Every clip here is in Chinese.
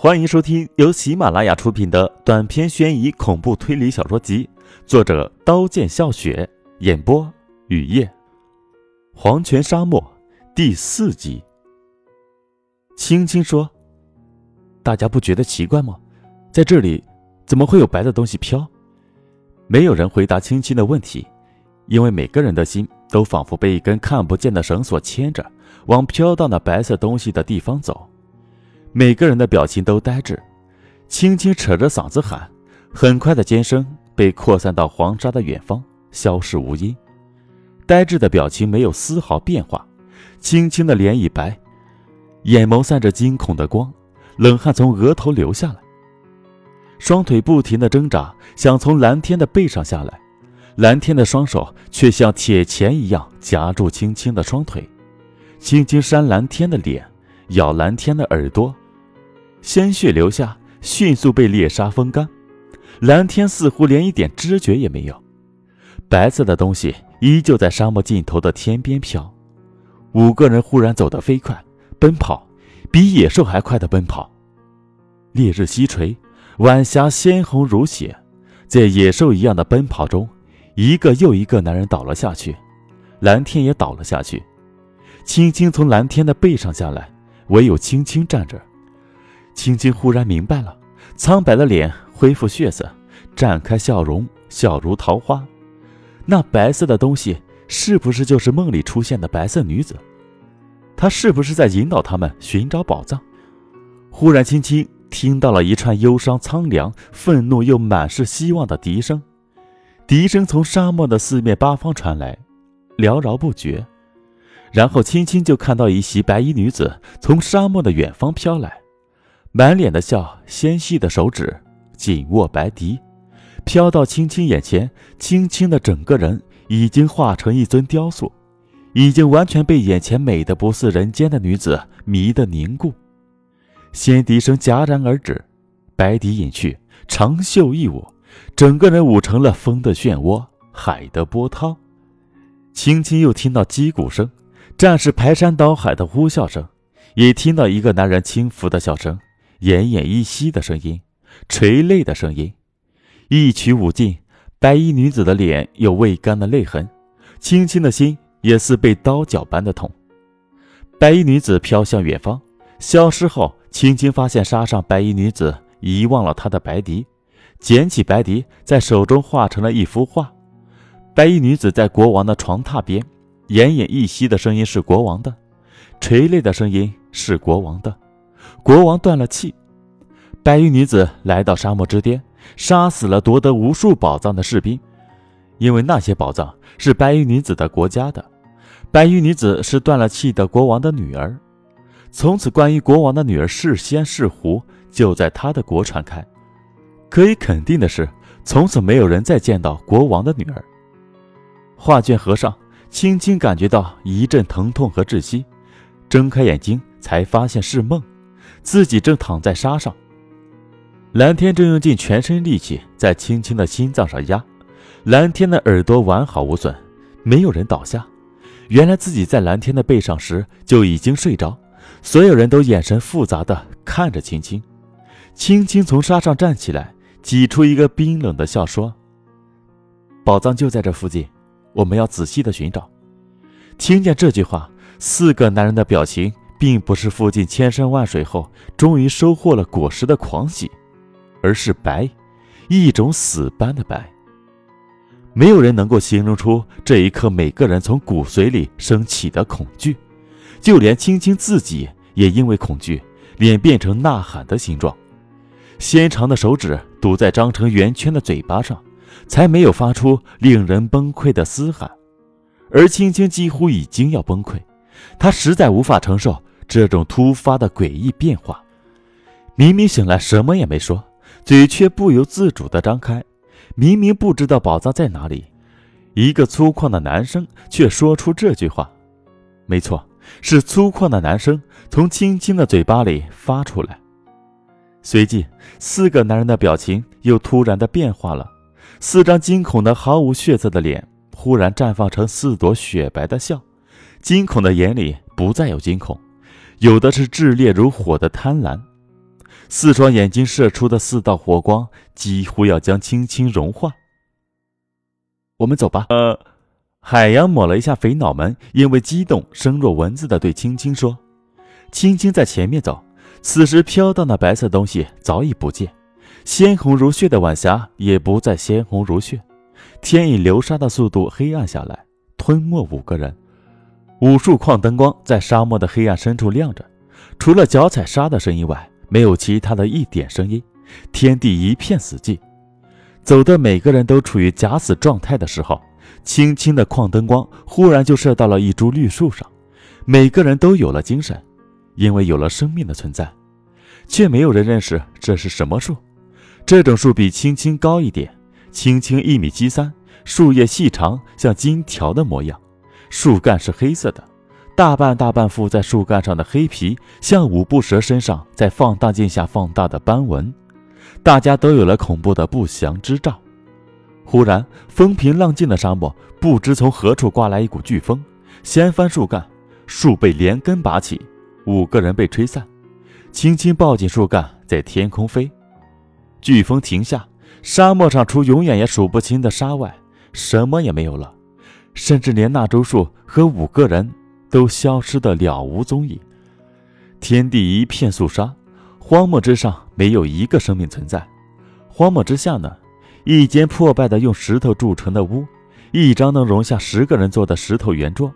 欢迎收听由喜马拉雅出品的短篇悬疑恐怖推理小说集，作者刀剑笑雪，演播雨夜。黄泉沙漠第四集。青青说：“大家不觉得奇怪吗？在这里怎么会有白的东西飘？”没有人回答青青的问题，因为每个人的心都仿佛被一根看不见的绳索牵着，往飘到那白色东西的地方走。每个人的表情都呆滞，轻轻扯着嗓子喊，很快的尖声被扩散到黄沙的远方，消失无音。呆滞的表情没有丝毫变化，青青的脸已白，眼眸散着惊恐的光，冷汗从额头流下来，双腿不停的挣扎，想从蓝天的背上下来，蓝天的双手却像铁钳一样夹住青青的双腿，轻轻扇蓝天的脸，咬蓝天的耳朵。鲜血流下，迅速被猎杀风干。蓝天似乎连一点知觉也没有。白色的东西依旧在沙漠尽头的天边飘。五个人忽然走得飞快，奔跑，比野兽还快的奔跑。烈日西垂，晚霞鲜红如血。在野兽一样的奔跑中，一个又一个男人倒了下去，蓝天也倒了下去。青青从蓝天的背上下来，唯有青青站着。青青忽然明白了，苍白的脸恢复血色，绽开笑容，笑如桃花。那白色的东西是不是就是梦里出现的白色女子？她是不是在引导他们寻找宝藏？忽然，青青听到了一串忧伤、苍凉、愤怒又满是希望的笛声，笛声从沙漠的四面八方传来，缭绕不绝。然后，青青就看到一袭白衣女子从沙漠的远方飘来。满脸的笑，纤细的手指紧握白笛，飘到青青眼前。青青的整个人已经化成一尊雕塑，已经完全被眼前美的不似人间的女子迷得凝固。仙笛声戛然而止，白笛隐去，长袖一舞，整个人舞成了风的漩涡，海的波涛。青青又听到击鼓声，战士排山倒海的呼啸声，也听到一个男人轻浮的笑声。奄奄一息的声音，垂泪的声音。一曲舞尽，白衣女子的脸有未干的泪痕，青青的心也似被刀绞般的痛。白衣女子飘向远方，消失后，青青发现沙上白衣女子遗忘了她的白笛，捡起白笛，在手中画成了一幅画。白衣女子在国王的床榻边，奄奄一息的声音是国王的，垂泪的声音是国王的。国王断了气，白衣女子来到沙漠之巅，杀死了夺得无数宝藏的士兵，因为那些宝藏是白衣女子的国家的。白衣女子是断了气的国王的女儿，从此关于国王的女儿是仙是狐，就在他的国传开。可以肯定的是，从此没有人再见到国王的女儿。画卷合上，轻轻感觉到一阵疼痛和窒息，睁开眼睛才发现是梦。自己正躺在沙上，蓝天正用尽全身力气在青青的心脏上压，蓝天的耳朵完好无损，没有人倒下。原来自己在蓝天的背上时就已经睡着，所有人都眼神复杂的看着青青。青青从沙上站起来，挤出一个冰冷的笑说：“宝藏就在这附近，我们要仔细的寻找。”听见这句话，四个男人的表情。并不是附近千山万水后终于收获了果实的狂喜，而是白，一种死般的白。没有人能够形容出这一刻每个人从骨髓里升起的恐惧，就连青青自己也因为恐惧，脸变成呐喊的形状，纤长的手指堵在张成圆圈的嘴巴上，才没有发出令人崩溃的嘶喊。而青青几乎已经要崩溃，她实在无法承受。这种突发的诡异变化，明明醒来什么也没说，嘴却不由自主地张开。明明不知道宝藏在哪里，一个粗犷的男生却说出这句话。没错，是粗犷的男生从青青的嘴巴里发出来。随即，四个男人的表情又突然的变化了，四张惊恐的、毫无血色的脸忽然绽放成四朵雪白的笑，惊恐的眼里不再有惊恐。有的是炽烈如火的贪婪，四双眼睛射出的四道火光几乎要将青青融化。我们走吧。呃，海洋抹了一下肥脑门，因为激动，声若蚊子的对青青说：“青青在前面走。”此时飘荡的白色东西早已不见，鲜红如血的晚霞也不再鲜红如血，天以流沙的速度黑暗下来，吞没五个人。无数矿灯光在沙漠的黑暗深处亮着，除了脚踩沙的声音外，没有其他的一点声音。天地一片死寂，走的每个人都处于假死状态的时候，轻轻的矿灯光忽然就射到了一株绿树上，每个人都有了精神，因为有了生命的存在，却没有人认识这是什么树。这种树比青青高一点，青青一米七三，树叶细长，像金条的模样。树干是黑色的，大半大半附在树干上的黑皮，像五步蛇身上在放大镜下放大的斑纹。大家都有了恐怖的不祥之兆。忽然，风平浪静的沙漠不知从何处刮来一股飓风，掀翻树干，树被连根拔起，五个人被吹散，青青抱紧树干，在天空飞。飓风停下，沙漠上除永远也数不清的沙外，什么也没有了。甚至连那株树和五个人都消失得了无踪影，天地一片肃杀，荒漠之上没有一个生命存在。荒漠之下呢，一间破败的用石头铸成的屋，一张能容下十个人坐的石头圆桌，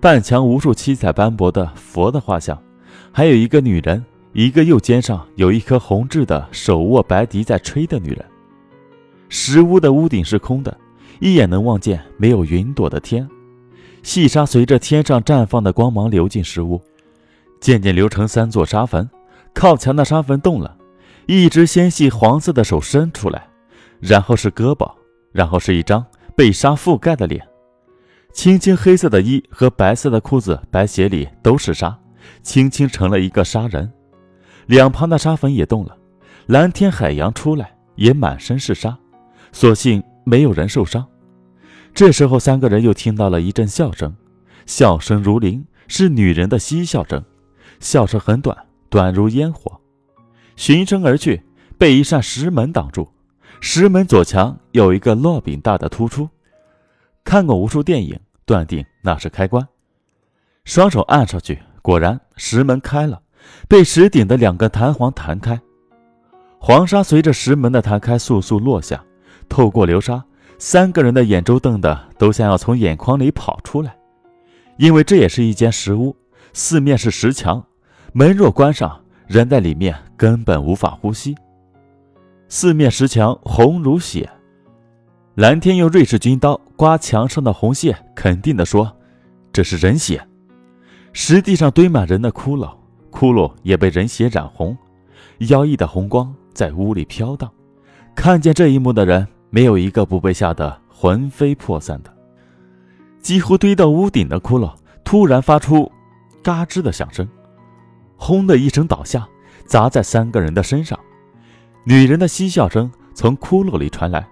半墙无数七彩斑驳的佛的画像，还有一个女人，一个右肩上有一颗红痣的手握白笛在吹的女人。石屋的屋顶是空的。一眼能望见没有云朵的天，细沙随着天上绽放的光芒流进石屋，渐渐流成三座沙坟。靠墙的沙坟动了，一只纤细黄色的手伸出来，然后是胳膊，然后是一张被沙覆盖的脸。青青黑色的衣和白色的裤子、白鞋里都是沙，青青成了一个沙人。两旁的沙坟也动了，蓝天海洋出来也满身是沙，所幸。没有人受伤。这时候，三个人又听到了一阵笑声，笑声如铃，是女人的嬉笑声。笑声很短，短如烟火。循声而去，被一扇石门挡住。石门左墙有一个烙饼大的突出。看过无数电影，断定那是开关。双手按上去，果然石门开了，被石顶的两根弹簧弹开。黄沙随着石门的弹开，簌簌落下。透过流沙，三个人的眼周瞪得都想要从眼眶里跑出来，因为这也是一间石屋，四面是石墙，门若关上，人在里面根本无法呼吸。四面石墙红如血，蓝天用瑞士军刀刮墙上的红线，肯定地说：“这是人血。”石地上堆满人的骷髅，骷髅也被人血染红，妖异的红光在屋里飘荡。看见这一幕的人。没有一个不被吓得魂飞魄散的。几乎堆到屋顶的骷髅突然发出“嘎吱”的响声，轰的一声倒下，砸在三个人的身上。女人的嬉笑声从骷髅里传来，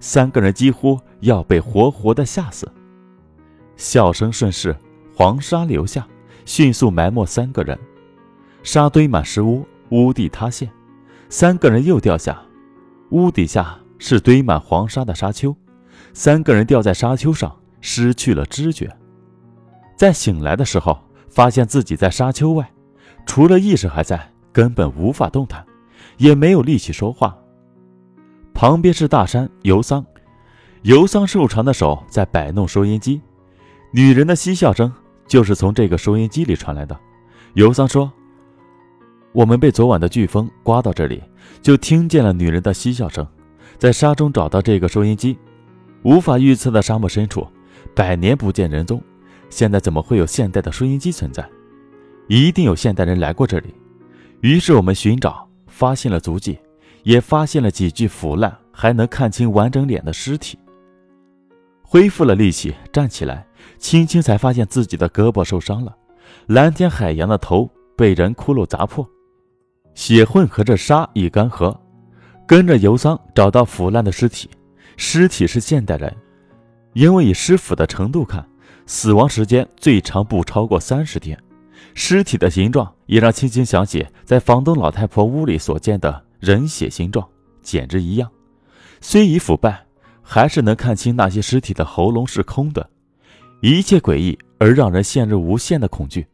三个人几乎要被活活的吓死。笑声顺势，黄沙流下，迅速埋没三个人。沙堆满石屋，屋地塌陷，三个人又掉下，屋底下。是堆满黄沙的沙丘，三个人掉在沙丘上，失去了知觉。在醒来的时候，发现自己在沙丘外，除了意识还在，根本无法动弹，也没有力气说话。旁边是大山尤桑，尤桑瘦长的手在摆弄收音机，女人的嬉笑声就是从这个收音机里传来的。尤桑说：“我们被昨晚的飓风刮到这里，就听见了女人的嬉笑声。”在沙中找到这个收音机，无法预测的沙漠深处，百年不见人踪。现在怎么会有现代的收音机存在？一定有现代人来过这里。于是我们寻找，发现了足迹，也发现了几具腐烂还能看清完整脸的尸体。恢复了力气，站起来，轻轻才发现自己的胳膊受伤了。蓝天海洋的头被人骷髅砸破，血混合着沙已干涸。跟着尤桑找到腐烂的尸体，尸体是现代人，因为以尸腐的程度看，死亡时间最长不超过三十天，尸体的形状也让青青想起在房东老太婆屋里所见的人血形状，简直一样。虽已腐败，还是能看清那些尸体的喉咙是空的。一切诡异而让人陷入无限的恐惧。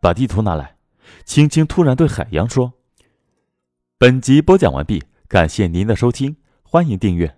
把地图拿来，青青突然对海洋说：“本集播讲完毕，感谢您的收听，欢迎订阅。”